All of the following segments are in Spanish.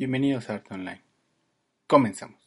Bienvenidos a Arte Online. Comenzamos.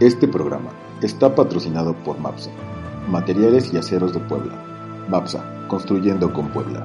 Este programa está patrocinado por MAPSA, Materiales y Aceros de Puebla. MAPSA, construyendo con Puebla.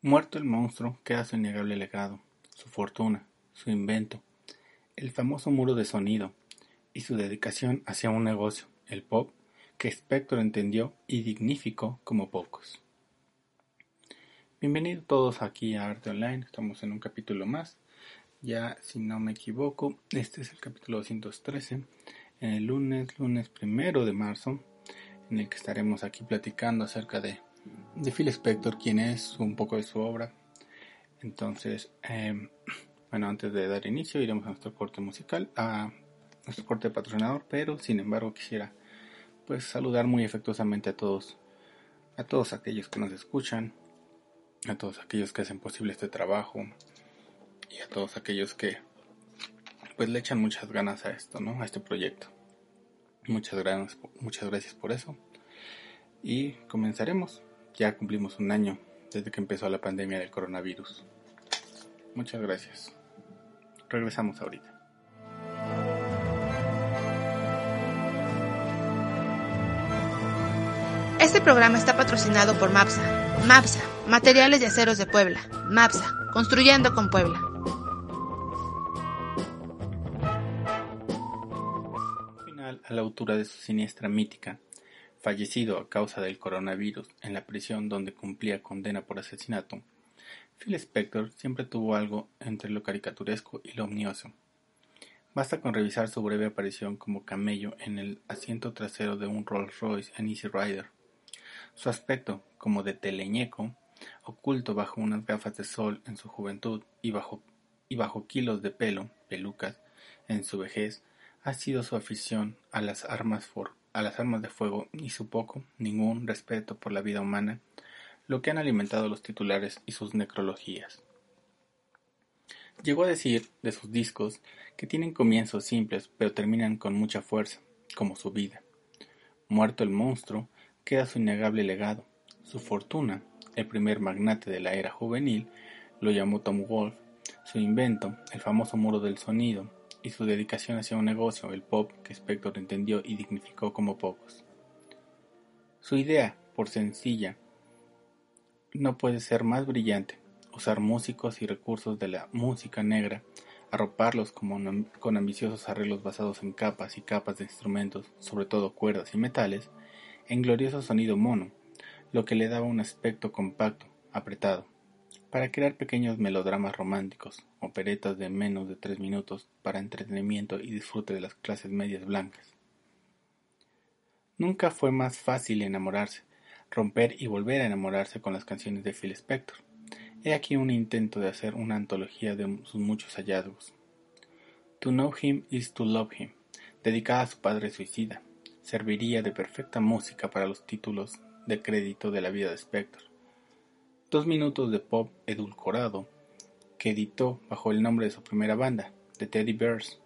Muerto el monstruo, queda su innegable legado, su fortuna, su invento, el famoso muro de sonido y su dedicación hacia un negocio, el pop, que Spector entendió y dignificó como pocos. Bienvenidos todos aquí a Arte Online, estamos en un capítulo más. Ya, si no me equivoco, este es el capítulo 213, en el lunes, lunes primero de marzo, en el que estaremos aquí platicando acerca de, de Phil Spector, quién es, un poco de su obra. Entonces, eh, bueno, antes de dar inicio, iremos a nuestro corte musical, a nuestro corte patrocinador, pero sin embargo quisiera pues saludar muy efectuosamente a todos, a todos aquellos que nos escuchan, a todos aquellos que hacen posible este trabajo y a todos aquellos que pues le echan muchas ganas a esto, ¿no? A este proyecto. Muchas gracias, muchas gracias por eso. Y comenzaremos. Ya cumplimos un año desde que empezó la pandemia del coronavirus. Muchas gracias. Regresamos ahorita. Este programa está patrocinado por MAPSA. MAPSA, Materiales de Aceros de Puebla. MAPSA, Construyendo con Puebla. Final a la altura de su siniestra mítica, fallecido a causa del coronavirus en la prisión donde cumplía condena por asesinato, Phil Spector siempre tuvo algo entre lo caricaturesco y lo omnioso. Basta con revisar su breve aparición como camello en el asiento trasero de un Rolls Royce en Easy Rider. Su aspecto, como de teleñeco, oculto bajo unas gafas de sol en su juventud y bajo, y bajo kilos de pelo, pelucas, en su vejez, ha sido su afición a las armas for, a las armas de fuego y su poco, ningún respeto por la vida humana lo que han alimentado los titulares y sus necrologías. Llegó a decir de sus discos que tienen comienzos simples pero terminan con mucha fuerza, como su vida. Muerto el monstruo, queda su innegable legado. Su fortuna, el primer magnate de la era juvenil, lo llamó Tom Wolfe, su invento, el famoso muro del sonido, y su dedicación hacia un negocio, el pop, que Spector entendió y dignificó como pocos. Su idea, por sencilla no puede ser más brillante, usar músicos y recursos de la música negra, arroparlos con ambiciosos arreglos basados en capas y capas de instrumentos, sobre todo cuerdas y metales, en glorioso sonido mono, lo que le daba un aspecto compacto, apretado, para crear pequeños melodramas románticos, operetas de menos de tres minutos para entretenimiento y disfrute de las clases medias blancas. Nunca fue más fácil enamorarse, romper y volver a enamorarse con las canciones de Phil Spector. He aquí un intento de hacer una antología de sus muchos hallazgos. To Know Him is to Love Him, dedicada a su padre suicida, serviría de perfecta música para los títulos de crédito de la vida de Spector. Dos minutos de pop edulcorado, que editó bajo el nombre de su primera banda, The Teddy Bears,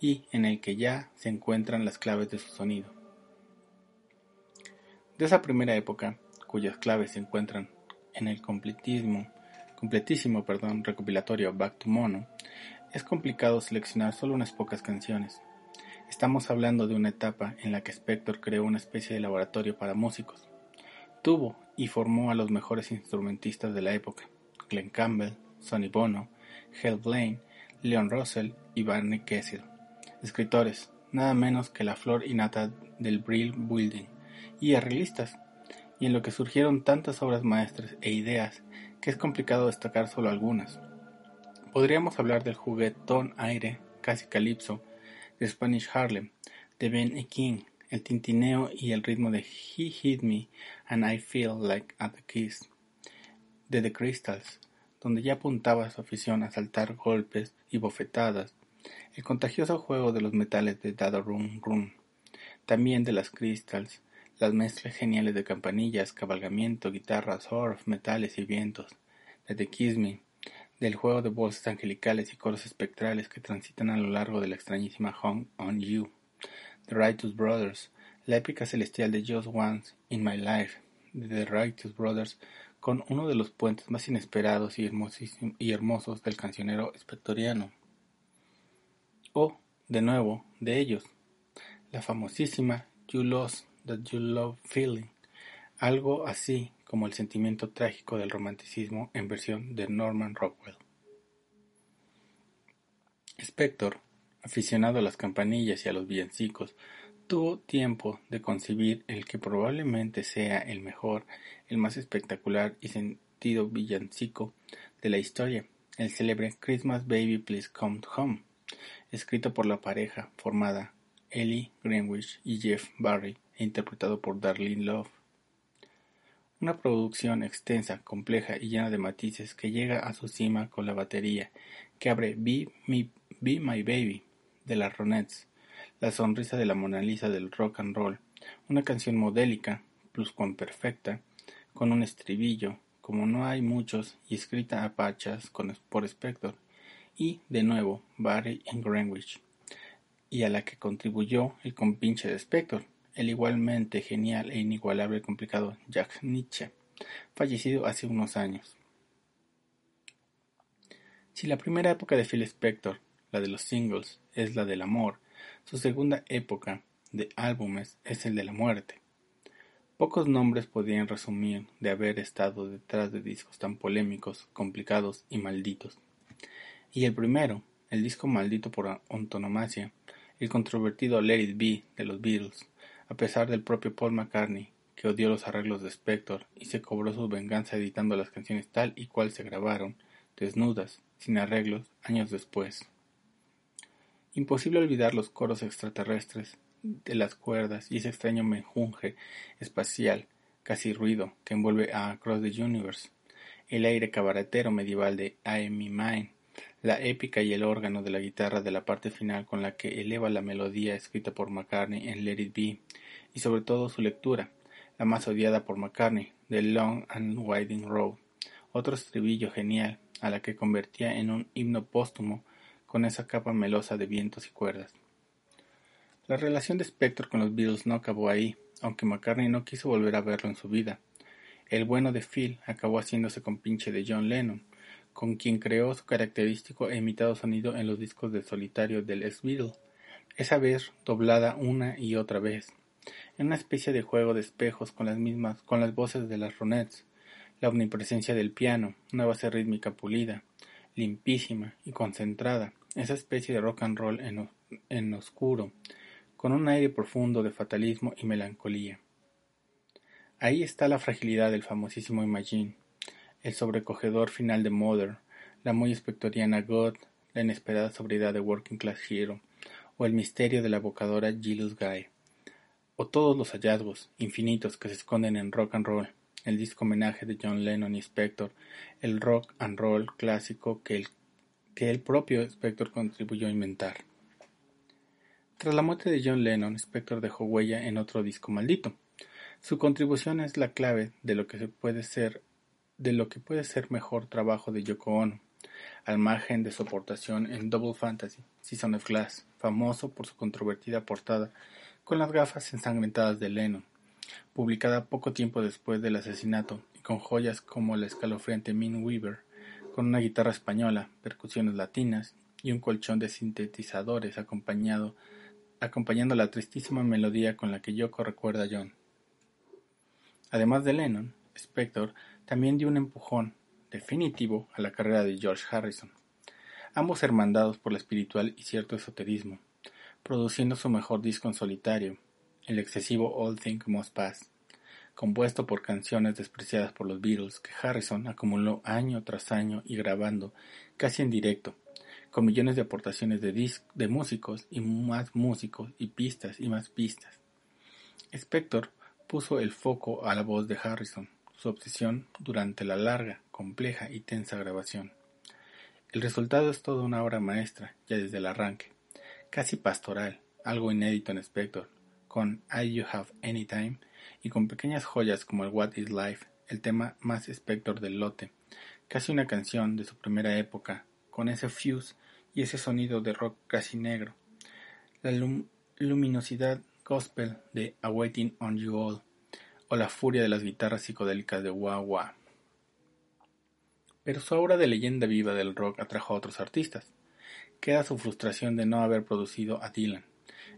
y en el que ya se encuentran las claves de su sonido. De esa primera época, cuyas claves se encuentran en el completísimo, completísimo perdón, recopilatorio Back to Mono, es complicado seleccionar solo unas pocas canciones. Estamos hablando de una etapa en la que Spector creó una especie de laboratorio para músicos. Tuvo y formó a los mejores instrumentistas de la época, Glenn Campbell, Sonny Bono, Hal Blaine, Leon Russell y Barney Kessel. Escritores, nada menos que la flor innata del Brill Building, y arreglistas, y en lo que surgieron tantas obras maestras e ideas que es complicado destacar solo algunas. Podríamos hablar del juguetón aire, casi calipso, de Spanish Harlem, de Ben E. King, el tintineo y el ritmo de He Hit Me and I Feel Like at the Kiss, de The Crystals, donde ya apuntaba su afición a saltar golpes y bofetadas, el contagioso juego de los metales de Dada Room Room, también de las Crystals, las mezclas geniales de campanillas, cabalgamiento, guitarra, surf, metales y vientos, de The Kiss Me, del juego de voces angelicales y coros espectrales que transitan a lo largo de la extrañísima Home on You, The Righteous Brothers, la épica celestial de Just Once in My Life, de The Righteous Brothers, con uno de los puentes más inesperados y, y hermosos del cancionero espectoriano. O, de nuevo, de ellos, la famosísima You Lost That You Love Feeling, algo así como el sentimiento trágico del romanticismo en versión de Norman Rockwell. Spector, aficionado a las campanillas y a los villancicos, tuvo tiempo de concebir el que probablemente sea el mejor, el más espectacular y sentido villancico de la historia, el célebre Christmas Baby Please Come Home, escrito por la pareja formada Ellie Greenwich y Jeff Barry interpretado por Darlene Love. Una producción extensa, compleja y llena de matices que llega a su cima con la batería que abre Be, Be My Baby de las Ronettes, la sonrisa de la Mona Lisa del rock and roll, una canción modélica, perfecta, con un estribillo, como no hay muchos, y escrita a pachas con, por Spector, y, de nuevo, Barry en Greenwich, y a la que contribuyó el compinche de Spector, el igualmente genial e inigualable y complicado Jack Nietzsche, fallecido hace unos años. Si la primera época de Phil Spector, la de los singles, es la del amor, su segunda época de álbumes es el de la muerte. Pocos nombres podían resumir de haber estado detrás de discos tan polémicos, complicados y malditos. Y el primero, el disco maldito por antonomasia, el controvertido Let It Be de los Beatles, a pesar del propio Paul McCartney, que odió los arreglos de Spector y se cobró su venganza editando las canciones tal y cual se grabaron, desnudas, sin arreglos, años después. Imposible olvidar los coros extraterrestres de las cuerdas y ese extraño menjunje espacial, casi ruido, que envuelve a Across the Universe, el aire cabaretero medieval de I Am Mine, la épica y el órgano de la guitarra de la parte final con la que eleva la melodía escrita por McCartney en Let It Be, y sobre todo su lectura, la más odiada por McCartney, de Long and Winding Road, otro estribillo genial, a la que convertía en un himno póstumo con esa capa melosa de vientos y cuerdas. La relación de Spector con los Beatles no acabó ahí, aunque McCartney no quiso volver a verlo en su vida. El bueno de Phil acabó haciéndose compinche de John Lennon, con quien creó su característico e imitado sonido en los discos de solitario del ex-Beatle, esa vez doblada una y otra vez en una especie de juego de espejos con las mismas, con las voces de las Ronettes, la omnipresencia del piano, una base rítmica pulida, limpísima y concentrada, esa especie de rock and roll en, en oscuro, con un aire profundo de fatalismo y melancolía. Ahí está la fragilidad del famosísimo Imagine, el sobrecogedor final de Mother, la muy espectoriana God, la inesperada sobriedad de Working Class Hero, o el misterio de la evocadora Gilus Guy o todos los hallazgos infinitos que se esconden en Rock and Roll, el disco homenaje de John Lennon y Spector, el rock and roll clásico que el, que el propio Spector contribuyó a inventar. Tras la muerte de John Lennon, Spector dejó huella en otro disco maldito. Su contribución es la clave de lo que puede ser de lo que puede ser mejor trabajo de Yoko Ono, al margen de su aportación en Double Fantasy, Season of Glass, famoso por su controvertida portada con las gafas ensangrentadas de Lennon, publicada poco tiempo después del asesinato, y con joyas como la escalofriante Min Weaver, con una guitarra española, percusiones latinas y un colchón de sintetizadores acompañado, acompañando la tristísima melodía con la que Yoko recuerda a John. Además de Lennon, Spector también dio un empujón definitivo a la carrera de George Harrison, ambos hermandados por la espiritual y cierto esoterismo produciendo su mejor disco en solitario, el excesivo All Things Must Pass, compuesto por canciones despreciadas por los Beatles que Harrison acumuló año tras año y grabando casi en directo, con millones de aportaciones de, de músicos y más músicos y pistas y más pistas. Spector puso el foco a la voz de Harrison, su obsesión durante la larga, compleja y tensa grabación. El resultado es toda una obra maestra, ya desde el arranque casi pastoral, algo inédito en Spector, con I You Have Any Time y con pequeñas joyas como el What Is Life, el tema más Spector del lote, casi una canción de su primera época, con ese fuse y ese sonido de rock casi negro, la luminosidad gospel de Awaiting on You All, o la furia de las guitarras psicodélicas de Wah Wah. Pero su obra de leyenda viva del rock atrajo a otros artistas. Queda su frustración de no haber producido a Dylan.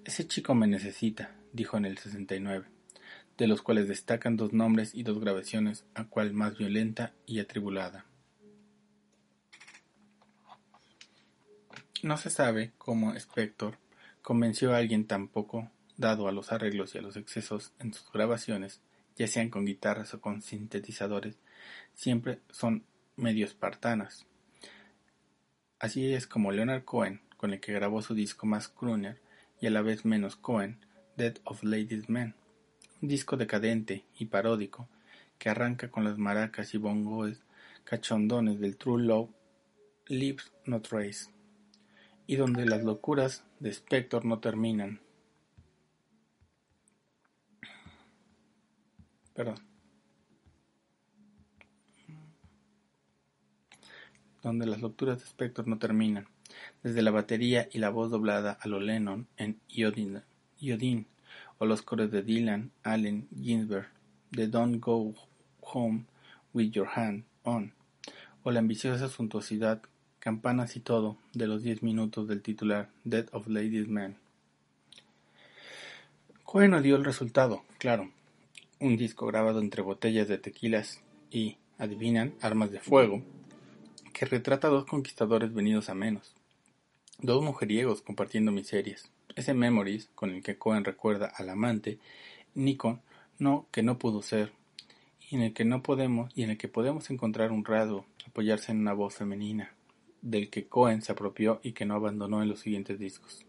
Ese chico me necesita, dijo en el 69, de los cuales destacan dos nombres y dos grabaciones, a cual más violenta y atribulada. No se sabe cómo Spector convenció a alguien tan poco dado a los arreglos y a los excesos en sus grabaciones, ya sean con guitarras o con sintetizadores, siempre son medio espartanas. Así es como Leonard Cohen, con el que grabó su disco más crooner y a la vez menos Cohen, Dead of Ladies Men, un disco decadente y paródico que arranca con las maracas y bongos cachondones del True Love Leaves No Trace y donde las locuras de Spector no terminan. Perdón. Donde las locuras de Spector no terminan. Desde la batería y la voz doblada a lo Lennon en Iodine, o los coros de Dylan, Allen, Ginsberg, de Don't Go Home with Your Hand On, o la ambiciosa suntuosidad campanas y todo, de los diez minutos del titular Dead of Ladies Man. Cohen no dio el resultado, claro. Un disco grabado entre botellas de tequilas y, adivinan, armas de fuego, que retrata a dos conquistadores venidos a menos. Dos mujeriegos compartiendo miserias. Ese Memories con el que Cohen recuerda al amante, Nikon, no, que no pudo ser, y en el que no podemos, y en el que podemos encontrar un rasgo, apoyarse en una voz femenina, del que Cohen se apropió y que no abandonó en los siguientes discos.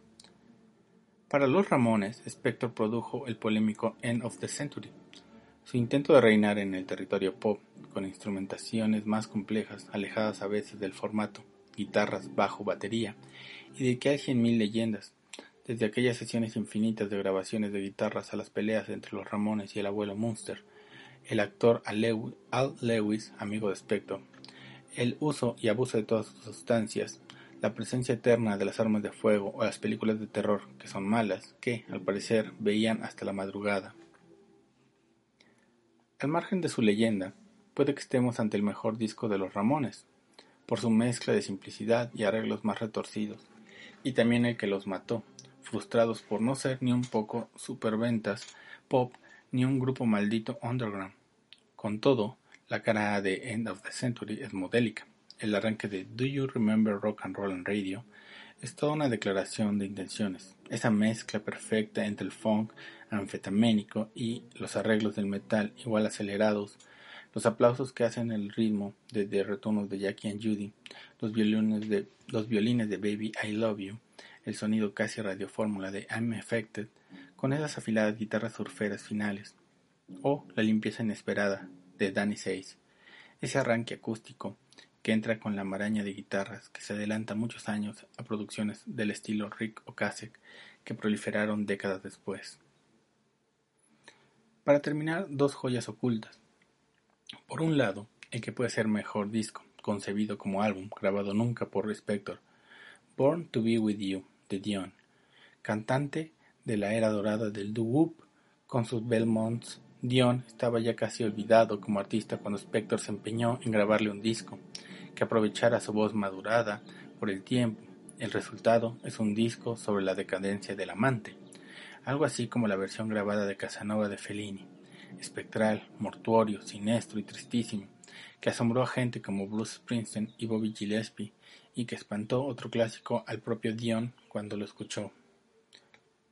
Para los Ramones, Spector produjo el polémico End of the Century, su intento de reinar en el territorio pop, con instrumentaciones más complejas, alejadas a veces del formato, guitarras, bajo, batería, y de que hay cien mil leyendas, desde aquellas sesiones infinitas de grabaciones de guitarras a las peleas entre los Ramones y el abuelo Munster, el actor Al Lewis, amigo de Spector, el uso y abuso de todas sus sustancias, la presencia eterna de las armas de fuego o las películas de terror, que son malas, que, al parecer, veían hasta la madrugada. Al margen de su leyenda, puede que estemos ante el mejor disco de los Ramones, por su mezcla de simplicidad y arreglos más retorcidos, y también el que los mató, frustrados por no ser ni un poco superventas, pop, ni un grupo maldito underground. Con todo, la cara de End of the Century es modélica. El arranque de Do You Remember Rock and Roll and Radio es toda una declaración de intenciones. Esa mezcla perfecta entre el funk anfetaménico y los arreglos del metal igual acelerados, los aplausos que hacen el ritmo de retornos de Jackie and Judy, los violines de, los violines de Baby I Love You, el sonido casi radiofórmula de I'm Affected, con esas afiladas guitarras surferas finales, o la limpieza inesperada de Danny Says, ese arranque acústico que entra con la maraña de guitarras que se adelanta muchos años a producciones del estilo Rick Ocasek que proliferaron décadas después. Para terminar, dos joyas ocultas. Por un lado, el que puede ser mejor disco, concebido como álbum, grabado nunca por Spector, Born to Be With You, de Dion, cantante de la era dorada del doo-wop, con sus Belmonts Dion estaba ya casi olvidado como artista cuando Spector se empeñó en grabarle un disco que aprovechara su voz madurada por el tiempo. El resultado es un disco sobre la decadencia del amante, algo así como la versión grabada de Casanova de Fellini, espectral, mortuorio, siniestro y tristísimo, que asombró a gente como Bruce Springsteen y Bobby Gillespie y que espantó otro clásico al propio Dion cuando lo escuchó.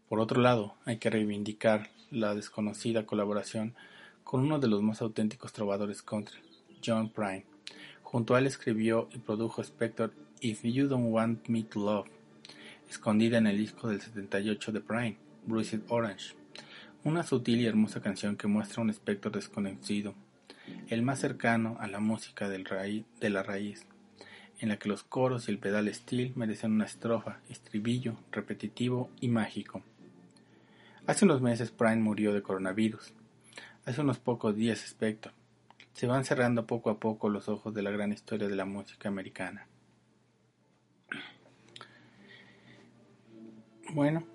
Por otro lado, hay que reivindicar la desconocida colaboración con uno de los más auténticos trovadores country, John Prine. Junto a él escribió y produjo Spector If You Don't Want Me to Love, escondida en el disco del 78 de Prine, Bruised Orange, una sutil y hermosa canción que muestra un Spector desconocido, el más cercano a la música de la raíz, en la que los coros y el pedal steel merecen una estrofa, estribillo, repetitivo y mágico. Hace unos meses Prime murió de coronavirus. Hace unos pocos días Spector. Se van cerrando poco a poco los ojos de la gran historia de la música americana. Bueno,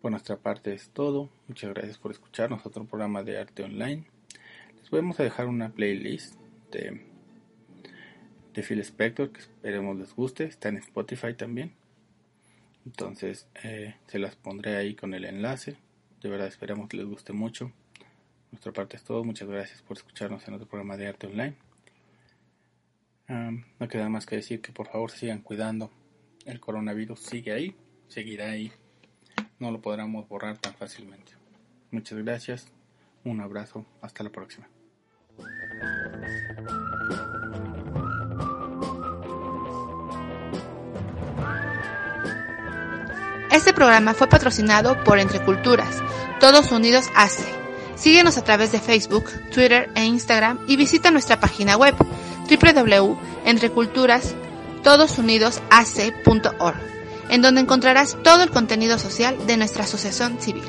por nuestra parte es todo. Muchas gracias por escucharnos otro programa de arte online. Les vamos a dejar una playlist de, de Phil Spector que esperemos les guste. Está en Spotify también. Entonces eh, se las pondré ahí con el enlace. De verdad esperamos que les guste mucho. Nuestra parte es todo. Muchas gracias por escucharnos en otro programa de arte online. no queda más que decir que por favor sigan cuidando. El coronavirus sigue ahí, seguirá ahí. No lo podremos borrar tan fácilmente. Muchas gracias. Un abrazo. Hasta la próxima. Este programa fue patrocinado por Entre Culturas, Todos Unidos ACE. Síguenos a través de Facebook, Twitter e Instagram y visita nuestra página web www.entreculturastodosunidosAC.org, en donde encontrarás todo el contenido social de nuestra asociación civil.